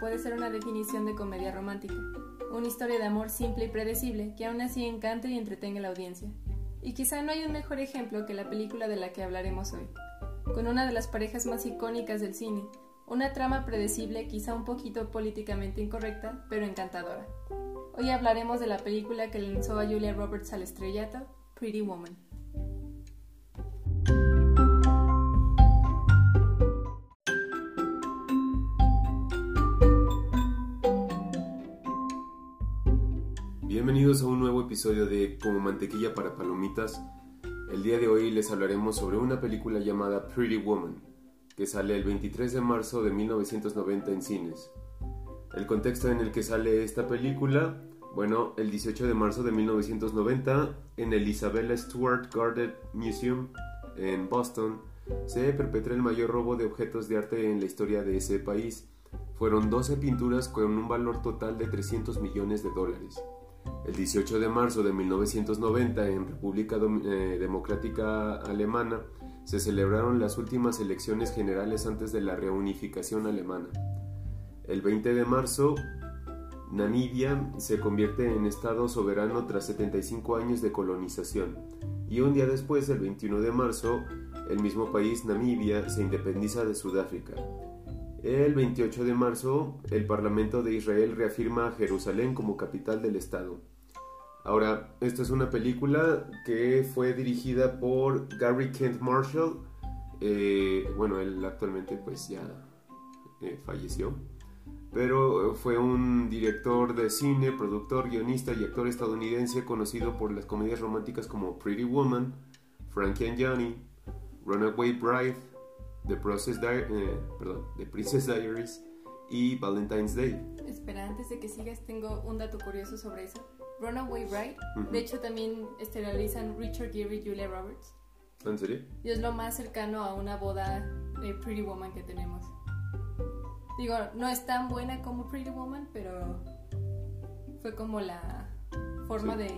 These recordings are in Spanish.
Puede ser una definición de comedia romántica, una historia de amor simple y predecible que aún así encante y entretenga a la audiencia. Y quizá no hay un mejor ejemplo que la película de la que hablaremos hoy, con una de las parejas más icónicas del cine, una trama predecible quizá un poquito políticamente incorrecta, pero encantadora. Hoy hablaremos de la película que lanzó a Julia Roberts al estrellato, Pretty Woman. Bienvenidos a un nuevo episodio de Como Mantequilla para Palomitas. El día de hoy les hablaremos sobre una película llamada Pretty Woman, que sale el 23 de marzo de 1990 en cines. El contexto en el que sale esta película, bueno, el 18 de marzo de 1990, en el Isabella Stewart Gardner Museum en Boston, se perpetra el mayor robo de objetos de arte en la historia de ese país. Fueron 12 pinturas con un valor total de 300 millones de dólares. El 18 de marzo de 1990, en República eh, Democrática Alemana, se celebraron las últimas elecciones generales antes de la reunificación alemana. El 20 de marzo, Namibia se convierte en Estado soberano tras 75 años de colonización. Y un día después, el 21 de marzo, el mismo país, Namibia, se independiza de Sudáfrica. El 28 de marzo, el Parlamento de Israel reafirma a Jerusalén como capital del Estado. Ahora, esta es una película que fue dirigida por Gary Kent Marshall. Eh, bueno, él actualmente pues ya eh, falleció. Pero fue un director de cine, productor, guionista y actor estadounidense conocido por las comedias románticas como Pretty Woman, Frankie and Johnny, Runaway Bride, The, Process eh, perdón, The Princess Diaries y Valentine's Day. Espera, antes de que sigas, tengo un dato curioso sobre eso. Runaway Bride, de hecho también esterilizan Richard Gere y Julia Roberts. ¿En serio? Y es lo más cercano a una boda de Pretty Woman que tenemos. Digo, no es tan buena como Pretty Woman, pero fue como la forma de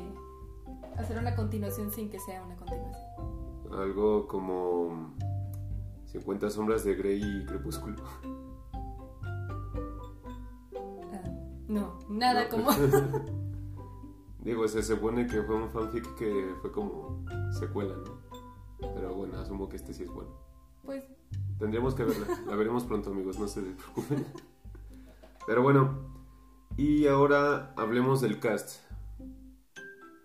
hacer una continuación sin que sea una continuación. Algo como 50 sombras de Grey y Crepúsculo. Ah, no, nada como... Digo, se supone que fue un fanfic que fue como secuela, ¿no? Pero bueno, asumo que este sí es bueno. Pues... Tendríamos que verla. La veremos pronto, amigos, no se preocupen. Pero bueno, y ahora hablemos del cast.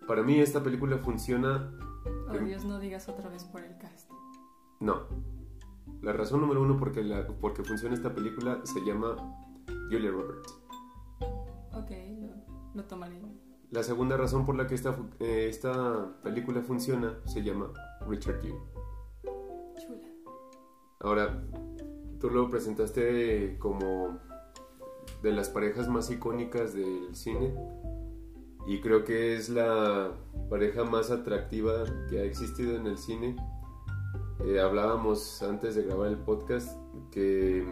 Para mí esta película funciona... Oh Dios, no digas otra vez por el cast. No, la razón número uno porque, la, porque funciona esta película se llama Julia Roberts. Ok, no, tomaré. La segunda razón por la que esta, eh, esta película funciona se llama Richard Gere. Chula. Ahora, tú lo presentaste como de las parejas más icónicas del cine y creo que es la pareja más atractiva que ha existido en el cine eh, hablábamos antes de grabar el podcast que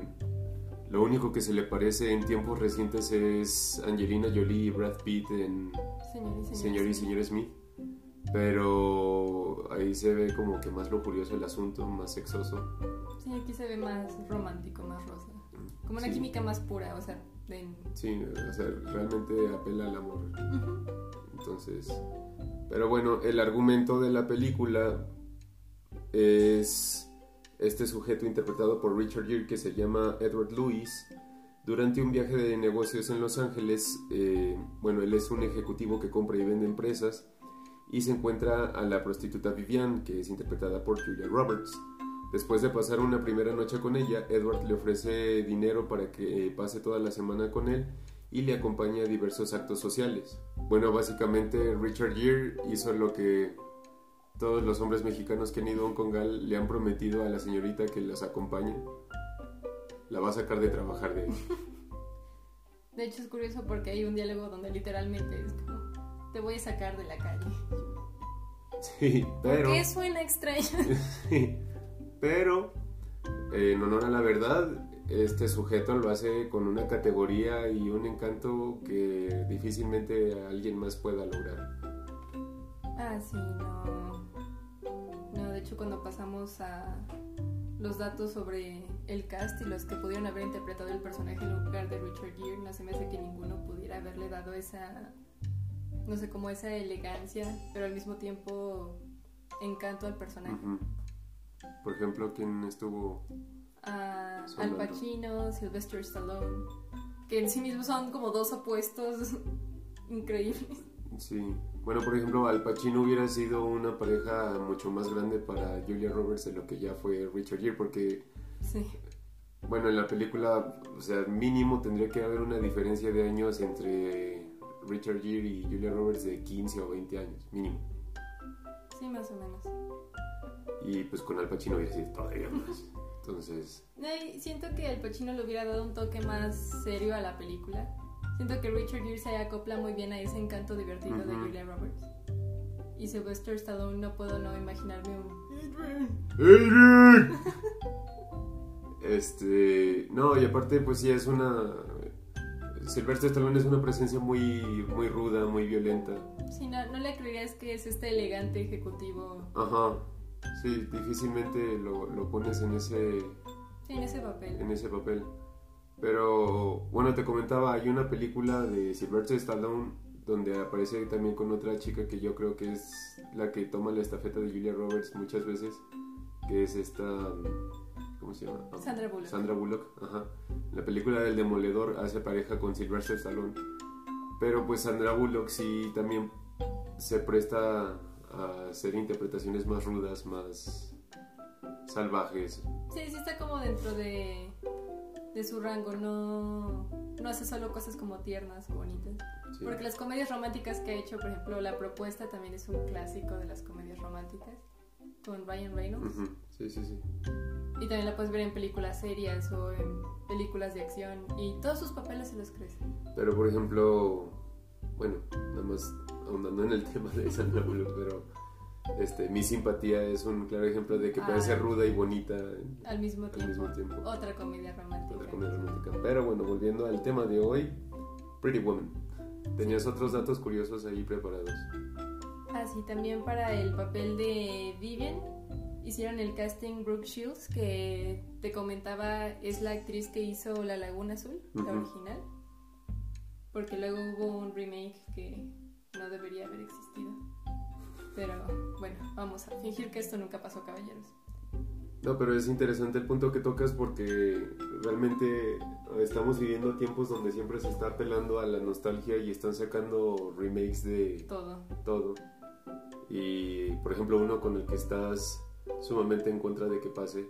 lo único que se le parece en tiempos recientes es Angelina Jolie y Brad Pitt en Señor y Señor, Smith. Pero ahí se ve como que más lo curioso el asunto, más sexoso. Sí, aquí se ve más romántico, más rosa. Como una química más pura, o sea, Sí, o sea, realmente apela al amor. Entonces, pero bueno, el argumento de la película es este sujeto interpretado por Richard Gere que se llama Edward Lewis. Durante un viaje de negocios en Los Ángeles, eh, bueno, él es un ejecutivo que compra y vende empresas y se encuentra a la prostituta Vivian, que es interpretada por Julia Roberts. Después de pasar una primera noche con ella, Edward le ofrece dinero para que pase toda la semana con él y le acompaña a diversos actos sociales. Bueno, básicamente Richard Gere hizo lo que todos los hombres mexicanos que han ido a un congal le han prometido a la señorita que las acompañe. La va a sacar de trabajar de De hecho es curioso porque hay un diálogo donde literalmente es como, te voy a sacar de la calle. Sí, pero... ¿Por qué suena extraño? Sí, pero eh, en honor a la verdad, este sujeto lo hace con una categoría y un encanto que difícilmente alguien más pueda lograr. Ah, sí, no. Hecho cuando pasamos a los datos sobre el cast y los que pudieron haber interpretado el personaje en lugar de Richard Gere, no se me hace que ninguno pudiera haberle dado esa, no sé, como esa elegancia, pero al mismo tiempo encanto al personaje. Ujú. Por ejemplo, ¿quién estuvo? A Al. Pacino, Sylvester Stallone, que en sí mismos son como dos opuestos increíbles. Sí. Bueno, por ejemplo, Al Pacino hubiera sido una pareja mucho más grande para Julia Roberts de lo que ya fue Richard Gere, porque, Sí. bueno, en la película, o sea, mínimo tendría que haber una diferencia de años entre Richard Gere y Julia Roberts de 15 o 20 años, mínimo. Sí, más o menos. Y pues con Al Pacino hubiera sido todavía más. Entonces, No, siento que Al Pacino le hubiera dado un toque más serio a la película. Siento que Richard Gere se acopla muy bien a ese encanto divertido de. Julia Roberts. Y Sylvester Stallone no puedo no imaginarme un... ¡Adrian! Este, no, y aparte pues sí es una Sylvester Stallone es una presencia muy muy ruda, muy violenta. Sí, no, no le creerías que es este elegante ejecutivo Ajá. Sí, difícilmente lo, lo pones en ese sí, en ese papel. en ese papel. Pero bueno, te comentaba, hay una película de Sylvester Stallone donde aparece también con otra chica que yo creo que es la que toma la estafeta de Julia Roberts muchas veces, que es esta ¿cómo se llama? Sandra Bullock. Sandra Bullock, ajá. La película del Demoledor hace pareja con Sylvester Stallone. Pero pues Sandra Bullock sí también se presta a hacer interpretaciones más rudas, más salvajes. Sí, sí está como dentro de, de su rango, no, no hace solo cosas como tiernas o bonitas. Sí. Porque las comedias románticas que ha hecho, por ejemplo, La Propuesta también es un clásico de las comedias románticas con Ryan Reynolds. Ujú, Sí, sí, sí. Y también la puedes ver en películas serias o en películas de acción y todos sus papeles se los crees. Pero por ejemplo, bueno, nada más ahondando en el tema de Sandra Bullock, pero este, mi simpatía es un claro ejemplo de que puede Ah. ser ruda y bonita Al mismo al tiempo. mismo tiempo. Otra comedia romántica. Otra comedia romántica. Pero bueno, volviendo al tema de hoy, Pretty Woman. Tenías otros datos curiosos ahí preparados. Ah, sí, también para el papel de Vivian hicieron el casting Brooke Shields, que te comentaba es la actriz que hizo La Laguna Azul, la original. Porque luego hubo un remake que no debería haber existido. Pero bueno, vamos a fingir que esto nunca pasó, caballeros. No, pero es interesante el punto que tocas porque realmente estamos viviendo tiempos donde siempre se está apelando a la nostalgia y están sacando remakes de Todo. todo. Y por ejemplo, uno con el que estás sumamente en contra de que pase,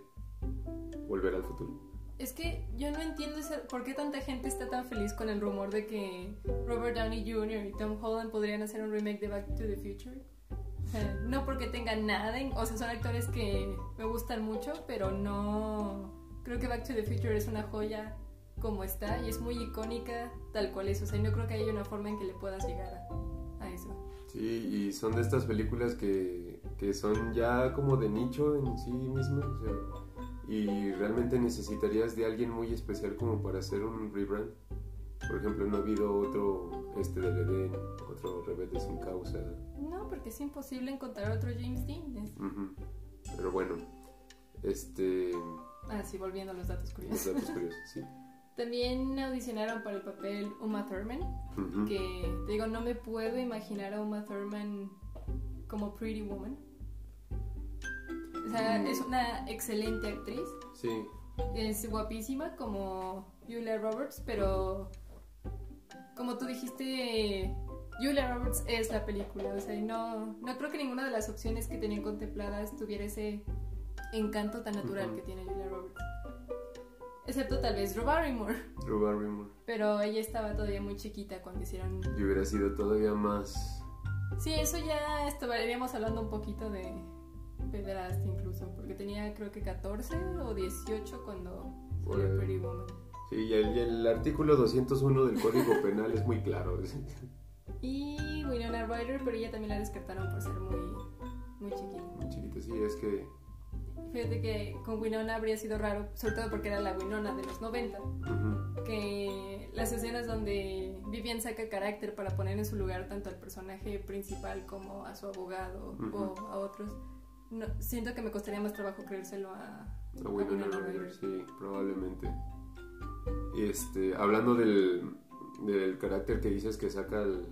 Volver al futuro. Es que yo no entiendo ese- por qué tanta gente está tan feliz con el rumor de que Robert Downey Jr. y Tom Holland podrían hacer un remake de Back to the Future. No porque tengan nada, en- o sea, son actores que me gustan mucho, pero no... Creo que Back to the Future es una joya como está y es muy icónica tal cual es. O sea, no creo que haya una forma en que le puedas llegar a, a eso. Sí, y son de estas películas que, son ya como de nicho en sí mismas. y realmente necesitarías de alguien muy especial como para hacer un rebrand. Por ejemplo, no ha habido otro este del Edén, otro Rebelde sin causa. No, porque es imposible encontrar otro James Dean. Es-. Pero bueno, este. Ah, sí, volviendo a los datos Los curiosos. datos curiosos, sí. También audicionaron para el papel Uma Thurman, que te digo, no me puedo imaginar a Uma Thurman como Pretty Woman. O sea, Mm. es una excelente actriz, Sí, es guapísima como Julia Roberts, pero como tú dijiste, Julia Roberts es la película, o sea, y no, no creo que ninguna de las opciones que tenían contempladas tuviera ese encanto tan natural que tiene Julia Roberts. Excepto tal vez Drew Barrymore. Drew Barrymore. Pero ella estaba todavía muy chiquita cuando hicieron... Y hubiera sido todavía más. Sí, eso ya estaríamos hablando un poquito de pederastia incluso, porque tenía creo que 14 o 18 cuando salió. Pretty Woman. Sí, y el, el artículo 201 del Código Penal es muy claro. Y Winona Ryder, pero ella también la descartaron por ser muy, muy chiquita. Muy chiquita, sí, es que... Fíjate que con Winona habría sido raro, sobre todo porque era la Winona de los 90, ujú, que las escenas donde Vivian saca carácter para poner en su lugar tanto al personaje principal como a su abogado Ujú. o a otros, no, siento que me costaría más trabajo creérselo a, A Winona Ryder, sí, probablemente. Este, hablando del, del carácter que dices que saca el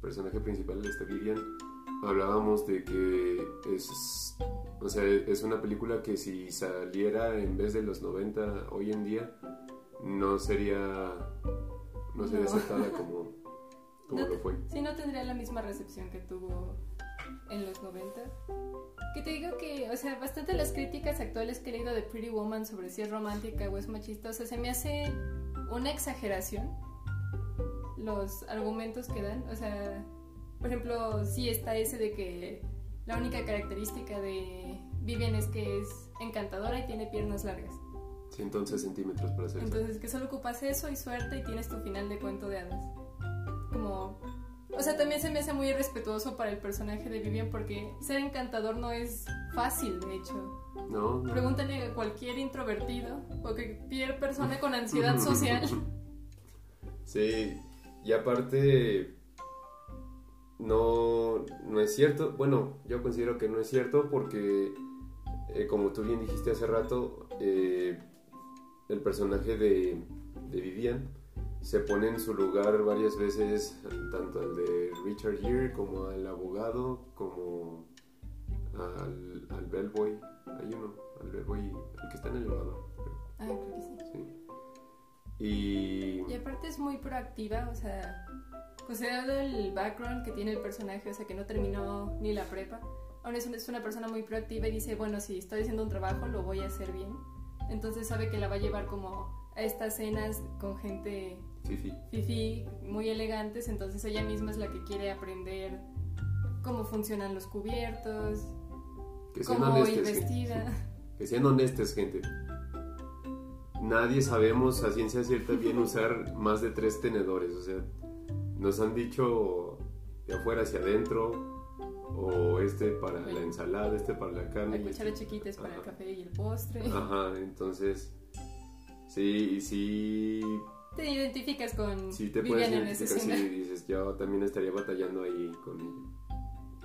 personaje principal de este Vivian, hablábamos de que es, o sea, es una película que si saliera en vez de los 90 hoy en día, no sería, no sería No. aceptada como, como No lo fue. Sí, no tendría la misma recepción que tuvo en los 90. Que te digo que, o sea, bastante las críticas actuales que he leído de Pretty Woman sobre si es romántica o es machista, o sea, se me hace una exageración los argumentos que dan. O sea, por ejemplo, sí está ese de que la única característica de Vivian es que es encantadora y tiene piernas largas. 111 centímetros para ser. Entonces, que solo ocupas eso y suerte y tienes tu final de cuento de hadas. Como. O sea, también se me hace muy irrespetuoso para el personaje de Vivian porque ser encantador no es fácil, de hecho. No, no. Pregúntale a cualquier introvertido o cualquier persona con ansiedad social. Sí, y aparte no, no es cierto, bueno, yo considero que no es cierto porque, eh, como tú bien dijiste hace rato, eh, el personaje de, de Vivian se pone en su lugar varias veces, tanto al de Richard Gere como al abogado, como al, al bellboy, hay uno, al bellboy, el que está en el elevador, Ah, creo que sí. sí. Y... Y aparte es muy proactiva, o sea, considerado el background que tiene el personaje, o sea, que no terminó ni la prepa, aún es, es una persona muy proactiva y dice, bueno, si estoy haciendo un trabajo, lo voy a hacer bien. Entonces sabe que la va a llevar como a estas cenas con gente Fifi. fifi, muy elegantes, entonces ella misma es la que quiere aprender cómo funcionan los cubiertos, Que sean cómo ir honestos, gente. vestida. Que sean honestos, gente. Nadie sabemos a ciencia cierta bien usar más de tres tenedores. O sea, nos han dicho de afuera hacia adentro, o este para la ensalada, este para la carne. La y este- cuchara chiquita es para el café y el postre. Ajá, entonces, sí, sí, Te identificas con sí te Vivian en esa escena. sí, dices, yo también estaría batallando ahí con ella.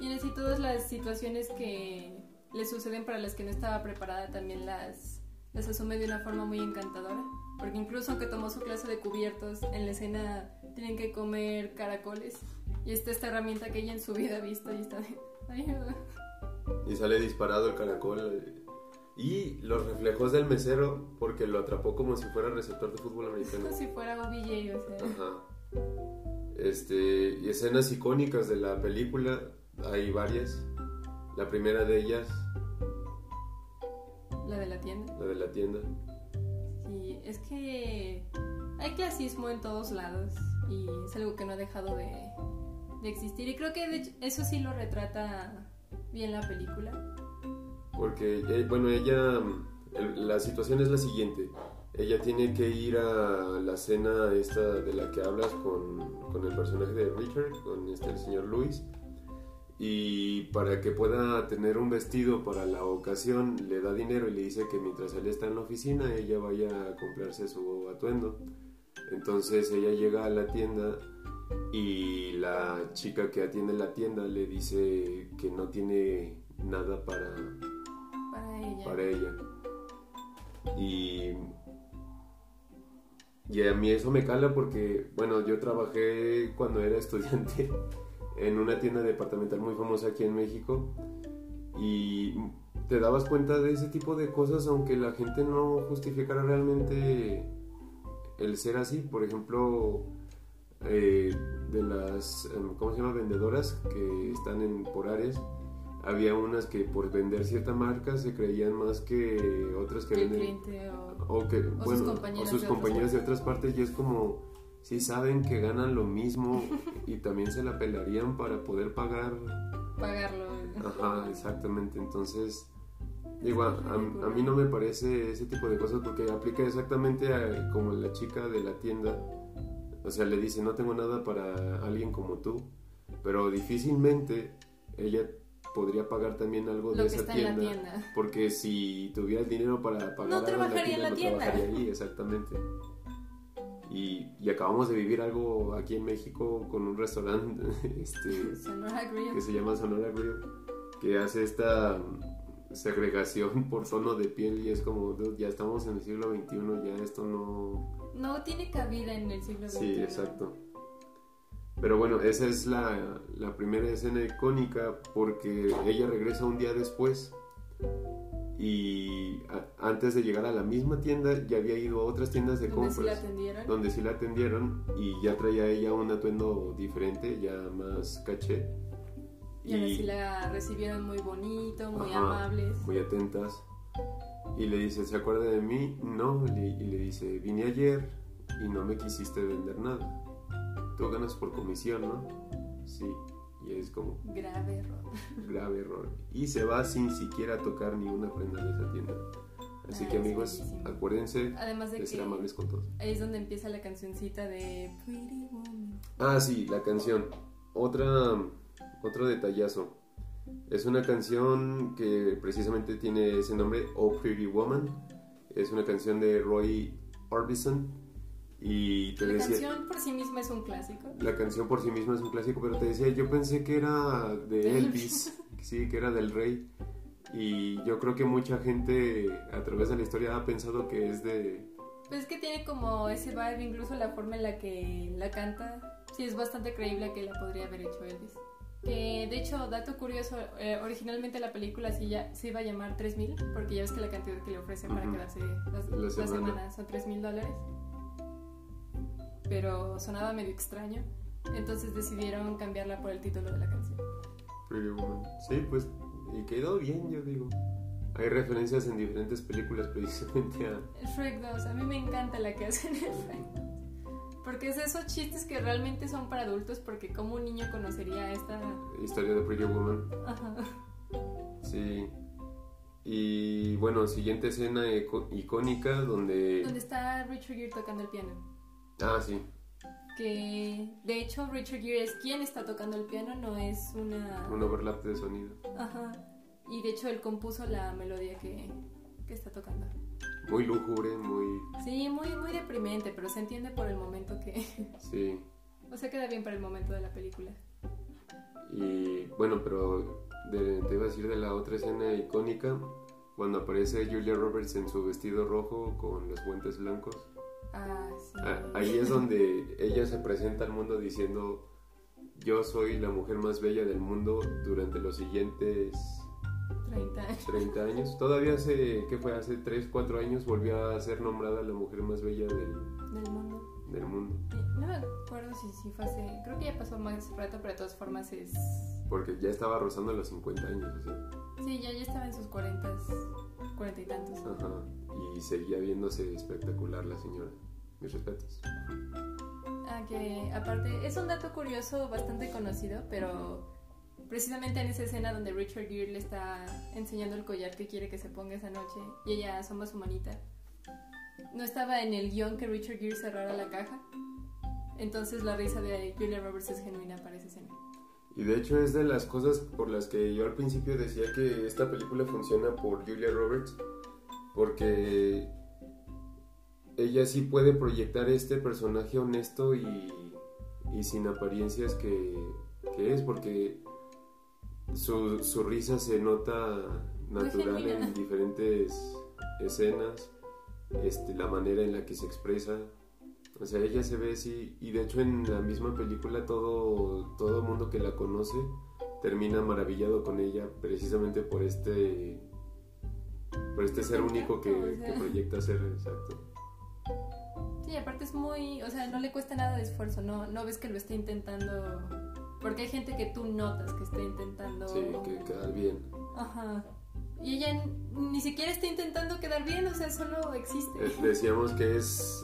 Y así todas las situaciones que le suceden para las que no estaba preparada también las, las asume de una forma muy encantadora. Porque incluso aunque tomó su clase de cubiertos, en la escena tienen que comer caracoles. Y está esta herramienta que ella en su vida ha visto y está de... Y sale disparado el caracol. Y los reflejos del mesero, porque lo atrapó como si fuera receptor de fútbol americano. Como si fuera OBJ, o sea... Ajá. Este, y escenas icónicas de la película, hay varias. La primera de ellas, La de la tienda. la de la tienda. Sí, es que hay clasismo en todos lados y es algo que no ha dejado de, de existir. Y creo que de hecho, eso sí lo retrata bien la película. Porque, eh, bueno, ella, el- la situación es la siguiente. Ella tiene que ir a la cena esta de la que hablas con, con el personaje de Richard, con este, el señor Luis. Y para que pueda tener un vestido para la ocasión, le da dinero y le dice que mientras él está en la oficina, ella vaya a comprarse su atuendo. Entonces ella llega a la tienda y la chica que atiende la tienda le dice que no tiene nada para, Para ella. Y, y a mí eso me cala porque, bueno, yo trabajé cuando era estudiante en una tienda departamental muy famosa aquí en México y te dabas cuenta de ese tipo de cosas aunque la gente no justificara realmente el ser así. Por ejemplo, eh, de las, em, ¿cómo se llama? Vendedoras que están en, por áreas. Había unas que por vender cierta marca se creían más que otras que el venden o... o que sus bueno, compañeras o sus de otras compañeras de otras partes y es como si saben que ganan lo mismo y también se la pelarían para poder pagar. Pagarlo. ajá exactamente. Entonces digo a, a- a mí no me parece ese tipo de cosas porque aplica exactamente a- como la chica de la tienda. O sea le dice no tengo nada para alguien como tú pero difícilmente ella podría pagar también algo Lo de que esa está en la tienda, porque si tuviera el dinero para pagar No algo trabajaría en la no tienda. trabajaría ahí, exactamente. Y, y acabamos de vivir algo aquí en México con un restaurante este, Sonora Grill. que se llama Sonora Grill, que hace esta segregación por tono de piel y es como, "Dude, ya estamos en el siglo XXI, ya esto no... No tiene cabida en el siglo XXI. Sí, exacto. Pero bueno, esa es la, la primera escena icónica porque ella regresa un día después y a- antes de llegar a la misma tienda ya había ido a otras tiendas de Donde sí la compras atendieron. donde sí la atendieron y ya traía ella un atuendo diferente, ya más caché. Y ahora sí la recibieron muy bonito, muy Ajá, amables. muy atentas. Y le dice, ¿se acuerda de mí? No. Y le dice, vine ayer y no me quisiste vender nada. Tú ganas por comisión, ¿no? Sí. Y es como Grave error. grave error. Y se va sin siquiera tocar ni una prenda de esa tienda. Así Ah, que amigos, acuérdense Además de de ser amables con todos. ahí es donde empieza la cancioncita de Pretty Woman. Ah, sí, la canción. Otra, otro detallazo. Es una canción que precisamente tiene ese nombre, Oh Pretty Woman. Es una canción de Roy Orbison. Y te La decía, canción por sí misma es un clásico. la canción por sí misma es un clásico, pero te decía, yo pensé que era de Elvis, sí, que era del rey. Y yo creo que mucha gente a través de la historia ha pensado que es de... Pues es que tiene como ese vibe, incluso la forma en la que la canta. Sí, es bastante creíble que la podría haber hecho Elvis. Que de hecho, dato curioso, eh, originalmente la película sí ya, se iba a llamar 3000, porque ya ves que la cantidad que le ofrecen para Ujú. quedarse las, La semana. semana son 3000 dólares. Pero sonaba medio extraño, entonces decidieron cambiarla por el título de la canción. Pretty Woman. Sí, pues, y quedó bien, yo digo. Hay referencias en diferentes películas precisamente a... El Shrek 2, a mí me encanta la que hacen en Shrek 2. Porque es esos chistes que realmente son para adultos, porque como un niño conocería esta... Historia de Pretty Woman. Ajá. Sí. Y bueno, siguiente escena icónica donde... Donde está Richard Gere tocando el piano. Ah, sí. Que de hecho Richard Gere es quien está tocando el piano, no es una... Un overlap de sonido. Ajá. Y de hecho él compuso la melodía que, que está tocando. Muy lúgubre, muy... Sí, muy, muy deprimente, pero se entiende por el momento que... Sí. o sea, queda bien para el momento de la película. Y bueno, pero de- te iba a decir de la otra escena icónica, cuando aparece Julia Roberts en su vestido rojo con los guantes blancos. Ah, sí. Ah, Ahí es donde ella se presenta al mundo diciendo, yo soy la mujer más bella del mundo durante los siguientes 30 años. 30 años. Todavía hace, ¿qué fue? Hace 3, 4 años volvió a ser nombrada la mujer más bella del, del mundo. del mundo. No me acuerdo si, si fue hace. Creo que ya pasó más rato, pero de todas formas es. Porque ya estaba rozando los 50 años, así. Sí, ya, ya estaba en sus 40, 40 y tantos. Ajá. Y seguía viéndose espectacular la señora. Mis respetos. Ah, que aparte, es un dato curioso bastante conocido, pero precisamente en esa escena donde Richard Gere le está enseñando el collar que quiere que se ponga esa noche y ella asoma su manita, no estaba en el guion que Richard Gere cerrara la caja. Entonces la risa de Julia Roberts es genuina para esa escena. Y de hecho es de las cosas por las que yo al principio decía que esta película funciona por Julia Roberts, porque ella sí puede proyectar este personaje honesto y, y sin apariencias que, que es, porque su, su risa se nota natural en diferentes escenas, este, la manera en la que se expresa. O sea, ella se ve así, y de hecho en la misma película todo todo que la conoce termina maravillado con ella precisamente por este por este ser único que, O sea. que proyecta ser exacto. Sí, aparte es muy, o sea, no le cuesta nada de esfuerzo, no, no ves que lo esté intentando, porque hay gente que tú notas que está intentando... Sí, que quedar bien. Ajá. Y ella ni siquiera está intentando quedar bien, o sea, solo existe. Eh, Decíamos que es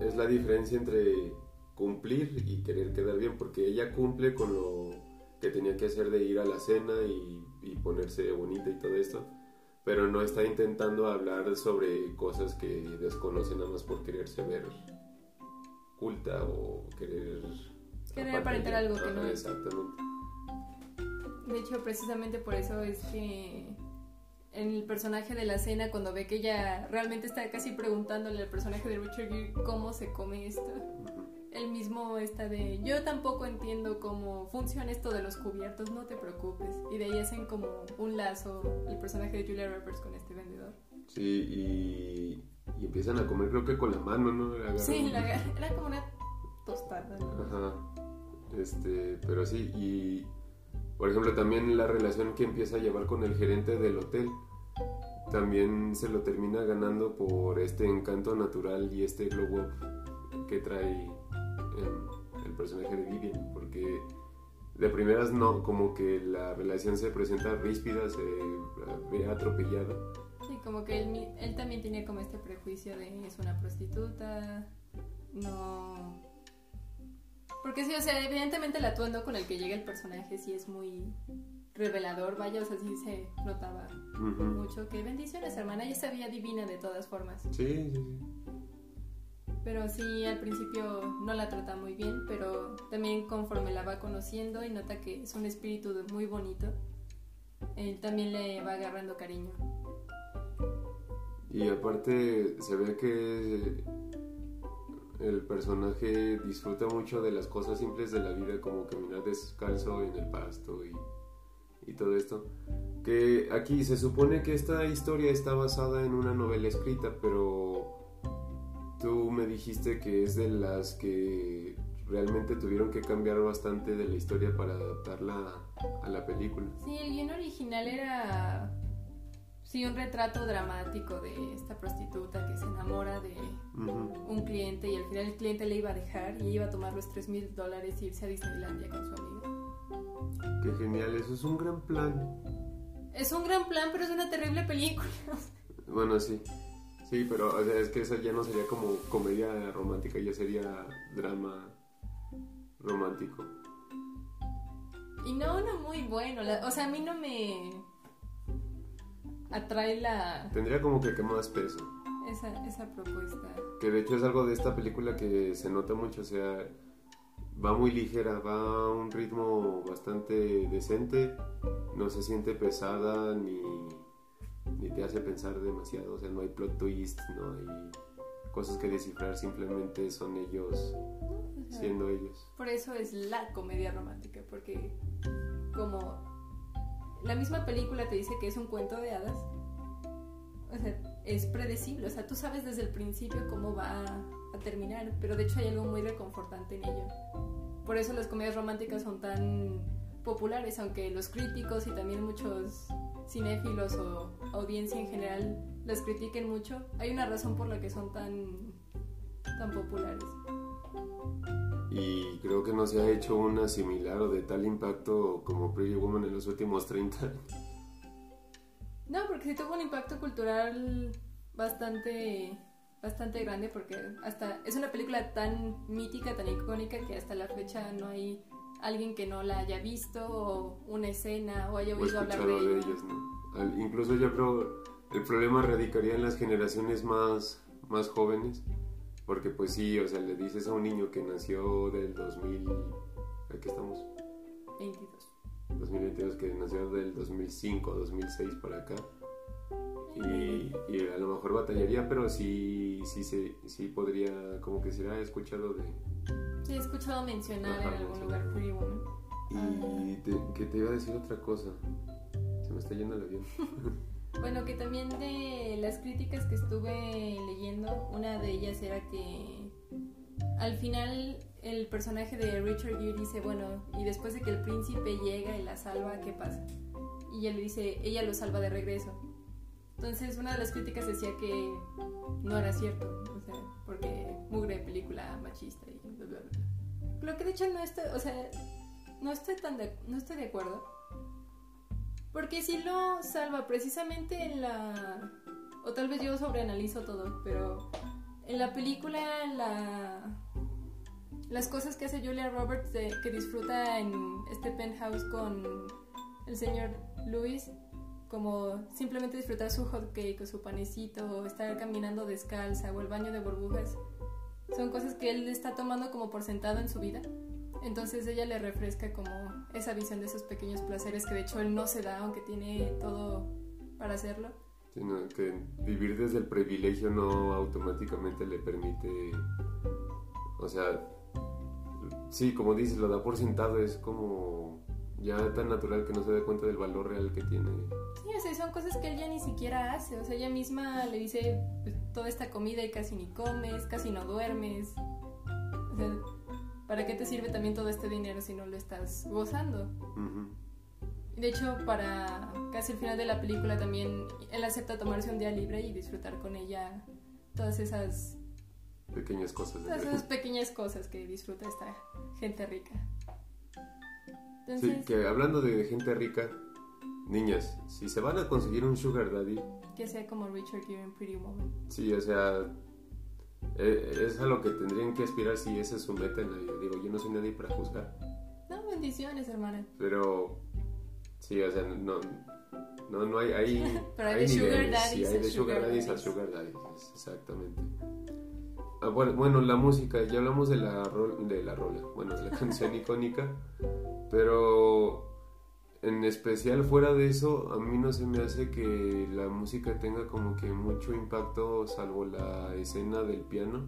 es la diferencia entre cumplir y querer quedar bien, porque ella cumple con lo que tenía que hacer de ir a la cena y, y ponerse bonita y todo esto, pero no está intentando hablar sobre cosas que desconoce nada más por quererse ver culta o querer Querer aparentar algo que no es. Exactamente. De hecho, precisamente por eso es que el personaje de la cena, cuando ve que ella realmente está casi preguntándole al personaje de Richard Gere cómo se come esto. El mismo está de yo tampoco entiendo cómo funciona esto de los cubiertos, no te preocupes. Y de ahí hacen como un lazo el personaje de Julia Roberts con este vendedor. Sí, y, y empiezan a comer creo que con la mano, ¿no? Sí, la- era como una tostada. ¿no? Ajá. Este, pero sí, y por ejemplo también la relación que empieza a llevar con el gerente del hotel también se lo termina ganando por este encanto natural y este glow up que trae el personaje de Vivian, porque de primeras no, como que la relación se presenta ríspida, se ve atropellada. Sí, como que él, él también tenía como este prejuicio de es una prostituta, no... Porque sí, o sea, evidentemente el atuendo con el que llega el personaje sí es muy revelador, vaya, o sea, sí se notaba Ujú. mucho que bendiciones, hermana, ella se veía divina de todas formas. Sí, sí, sí. Pero sí, al principio no la trata muy bien, pero también conforme la va conociendo y nota que es un espíritu muy bonito, él también le va agarrando cariño. Y aparte se ve que el personaje disfruta mucho de las cosas simples de la vida, como caminar descalzo en el pasto y, y todo esto. Que aquí se supone que esta historia está basada en una novela escrita, pero tú me dijiste que es de las que realmente tuvieron que cambiar bastante de la historia para adaptarla a la película. Sí, el guion original era sí un retrato dramático de esta prostituta que se enamora de un cliente y al final el cliente le iba a dejar y iba a tomar los 3 mil dólares e irse a Disneylandia con su amiga. Qué genial, eso es un gran plan. Es un gran plan, pero es una terrible película. Bueno, sí. Sí, pero o sea, es que eso ya no sería como comedia romántica, ya sería drama romántico. Y no, no muy bueno. la- o sea, a mí no me atrae la Tendría como que, que más peso. esa, esa propuesta. Que de hecho es algo de esta película que se nota mucho, o sea, va muy ligera, va a un ritmo bastante decente, no se siente pesada ni, ni te hace pensar demasiado, o sea, no hay plot twist, no hay cosas que descifrar, simplemente son ellos O sea, siendo ellos. Por eso es la comedia romántica, porque como la misma película te dice que es un cuento de hadas, o sea, es predecible, o sea, tú sabes desde el principio cómo va a terminar, pero de hecho hay algo muy reconfortante en ello. Por eso las comedias románticas son tan populares, aunque los críticos y también muchos cinéfilos o audiencia en general las critiquen mucho, hay una razón por la que son tan, tan populares. Y creo que no se ha hecho una similar o de tal impacto como Pretty Woman en los últimos 30 años. No, porque sí tuvo un impacto cultural bastante bastante grande porque hasta es una película tan mítica, tan icónica que hasta la fecha no hay alguien que no la haya visto o una escena o haya O oído hablar de de ellos, ¿no? Al- incluso yo creo el problema radicaría en las generaciones más, más jóvenes. Porque pues sí, o sea, le dices a un niño que nació del 2000... Aquí estamos. 22. 2022 que nació del 2005, 2006 para acá. Y, y a lo mejor batallaría, pero sí, sí, se, sí podría, como que se ha escuchado de... Sí, he escuchado mencionar Ajá, en algún mencionar. lugar Pretty Woman. Y te- que te iba a decir otra cosa. Se me está yendo el avión. Bueno, que también de las críticas que estuve leyendo, una de ellas era que al final el personaje de Richard Gere dice, bueno, y después de que el príncipe llega y la salva, ¿qué pasa? Y ella le dice, ella lo salva de regreso. Entonces una de las críticas decía que no era cierto, o sea, porque mugre película machista y bla, bla, bla. Lo que de hecho no estoy, o sea, no estoy tan de, no estoy de acuerdo. Porque si lo salva precisamente en la... O tal vez yo sobreanalizo todo, pero en la película la... Las cosas que hace Julia Roberts de- que disfruta en este penthouse con el señor Lewis, como simplemente disfrutar su hot cake o su panecito, o estar caminando descalza, o el baño de burbujas, son cosas que él está tomando como por sentado en su vida. Entonces ella le refresca como esa visión de esos pequeños placeres que de hecho él no se da, aunque tiene todo para hacerlo. Sino que vivir desde el privilegio no automáticamente le permite, o sea, sí, como dices, lo da por sentado, es como ya tan natural que no se da cuenta del valor real que tiene. Sí, o sea, son cosas que él ya ni siquiera hace, o sea, ella misma le dice pues, toda esta comida y casi ni comes, casi no duermes. O sea, ¿para qué te sirve también todo este dinero si no lo estás gozando? De hecho, para casi el final de la película también él acepta tomarse un día libre y disfrutar con ella todas esas pequeñas cosas. Todas esas pequeñas cosas que disfruta esta gente rica. Sí, que hablando de gente rica, niñas, si se van a conseguir un sugar daddy... Que sea como Richard Gere en Pretty Woman. Sí, o sea, eh, es a lo que tendrían que aspirar si ese es su meta en la vida. Digo, yo no soy nadie para juzgar. No, bendiciones, hermana. Pero, sí, o sea, no, no, no hay... hay Pero hay, de sugar daddies. Sí, hay de sugar daddies a sugar daddies, exactamente. Ah, bueno, bueno, la música, ya hablamos de la, de la rola, bueno, de la canción icónica, pero en especial fuera de eso, a mí no se me hace que la música tenga como que mucho impacto salvo la escena del piano.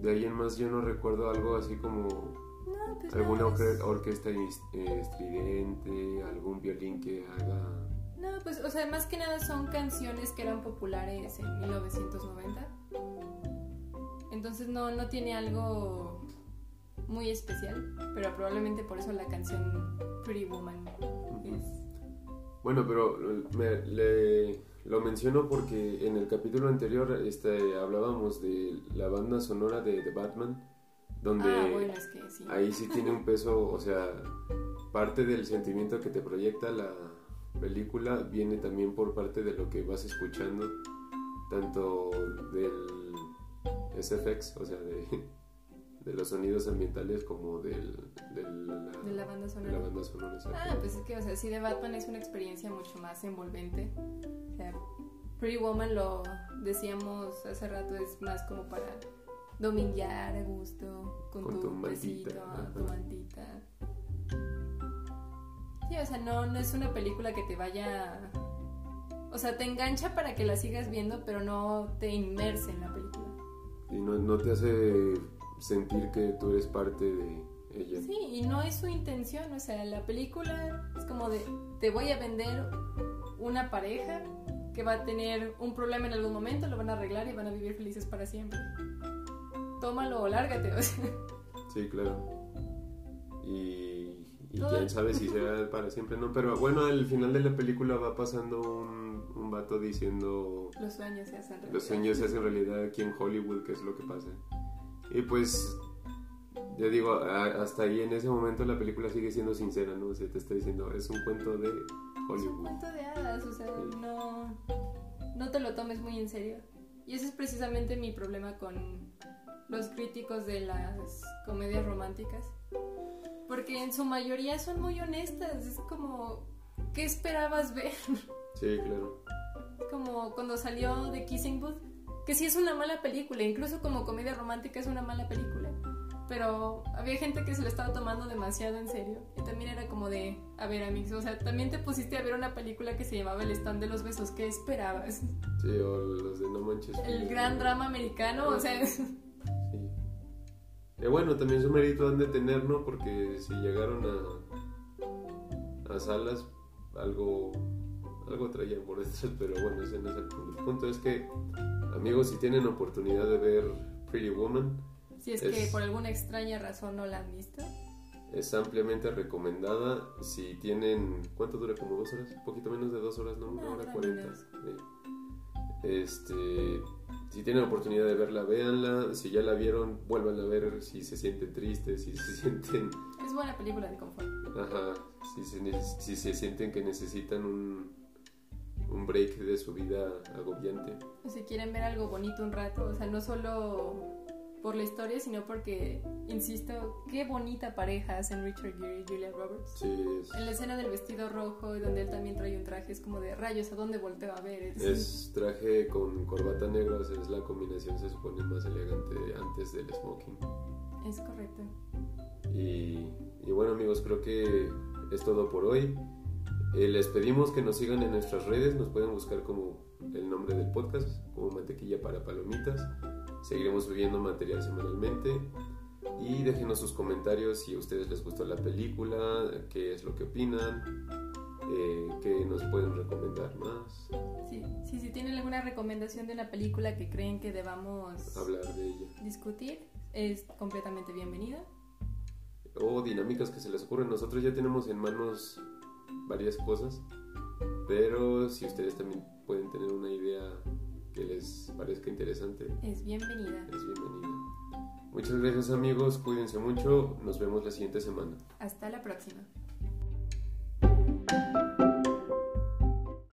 De ahí en más yo no recuerdo algo así como pues alguna orquesta estridente, algún violín que haga... No, pues o sea, más que nada son canciones que eran populares en 1990 entonces no, no tiene algo muy especial, pero probablemente por eso la canción Pretty Woman es... Bueno, pero le, lo menciono porque en el capítulo anterior este, hablábamos de la banda sonora de The Batman, donde ah, ahí sí tiene un peso, o sea, parte del sentimiento que te proyecta la película viene también por parte de lo que vas escuchando, tanto del SFX, o sea, de, de los sonidos ambientales como del, la, de la banda sonora. ah, pues es que, o sea, sí, de Batman es una experiencia mucho más envolvente. O sea, Pretty Woman lo decíamos hace rato, es más como para dominguear a gusto, con, tu, besito, tu mantita. Sí, o sea, no, no es una película que te vaya... O sea, te engancha para que la sigas viendo, pero no te inmerse en la película y no, no te hace sentir que tú eres parte de ella. Sí, y no es su intención, o sea, la película es como de, te voy a vender una pareja que va a tener un problema en algún momento, lo van a arreglar y van a vivir felices para siempre. Tómalo o lárgate, o sea. Sí, claro. Y, y quién sabe si sea para siempre, ¿no? Pero bueno, al final de la película va pasando un un vato diciendo... Los sueños se hacen realidad. Los sueños se hacen realidad aquí en Hollywood, que es lo que pasa. Y pues, yo digo, hasta ahí en ese momento la película sigue siendo sincera, ¿no? O sea, te está diciendo, es un cuento de Hollywood. Es un cuento de hadas, o sea, no, no te lo tomes muy en serio. Y ese es precisamente mi problema con los críticos de las comedias románticas. Porque en su mayoría son muy honestas, es como, ¿qué esperabas ver? Sí, claro. Como cuando salió de Kissing Booth, que sí es una mala película, incluso como comedia romántica es una mala película. Pero había gente que se lo estaba tomando demasiado en serio. Y también era como de, a ver, amigos, o sea, también te pusiste a ver una película que se llamaba El stand de los besos. ¿Qué esperabas? Sí, o los de No Manches. El gran drama americano, o sea. Sí. Y bueno, también su mérito han de tener, ¿no? Porque si llegaron a, a salas, algo algo traían por detrás, pero bueno, ese no es el punto. El punto es que, amigos, si tienen oportunidad de ver Pretty Woman, si es, que por alguna extraña razón no la han visto, es ampliamente recomendada. Si tienen, ¿cuánto dura? Como dos horas, un poquito menos de dos horas, ¿no? Una hora cuarenta. Este, si tienen oportunidad de verla, véanla. Si ya la vieron, vuelvan a ver si se sienten tristes, si se sienten. Es buena película de confort. Ajá, si si se sienten que necesitan un un break de su vida agobiante. O si quieren ver algo bonito un rato, o sea, no solo por la historia, sino porque, insisto, qué bonita pareja hacen Richard Gere y Julia Roberts. Sí, En la escena del vestido rojo donde él también trae un traje, es como de rayos, ¿a dónde volteo a ver? Es, traje con corbata negra, o sea, es la combinación, se supone, más elegante antes del smoking. Es correcto. Y, y bueno amigos, creo que es todo por hoy. Eh, les pedimos que nos sigan en nuestras redes, nos pueden buscar como el nombre del podcast, como Mantequilla para Palomitas. Seguiremos subiendo material semanalmente y déjenos sus comentarios si a ustedes les gustó la película, qué es lo que opinan, eh, qué nos pueden recomendar más. Sí, sí, si tienen alguna recomendación de una película que creen que debamos hablar de ella, discutir, es completamente bienvenida. O dinámicas que se les ocurren. Nosotros ya tenemos en manos varias cosas, pero si ustedes también pueden tener una idea que les parezca interesante, es bienvenida. Es bienvenida. Muchas gracias amigos, cuídense mucho, nos vemos la siguiente semana. Hasta la próxima.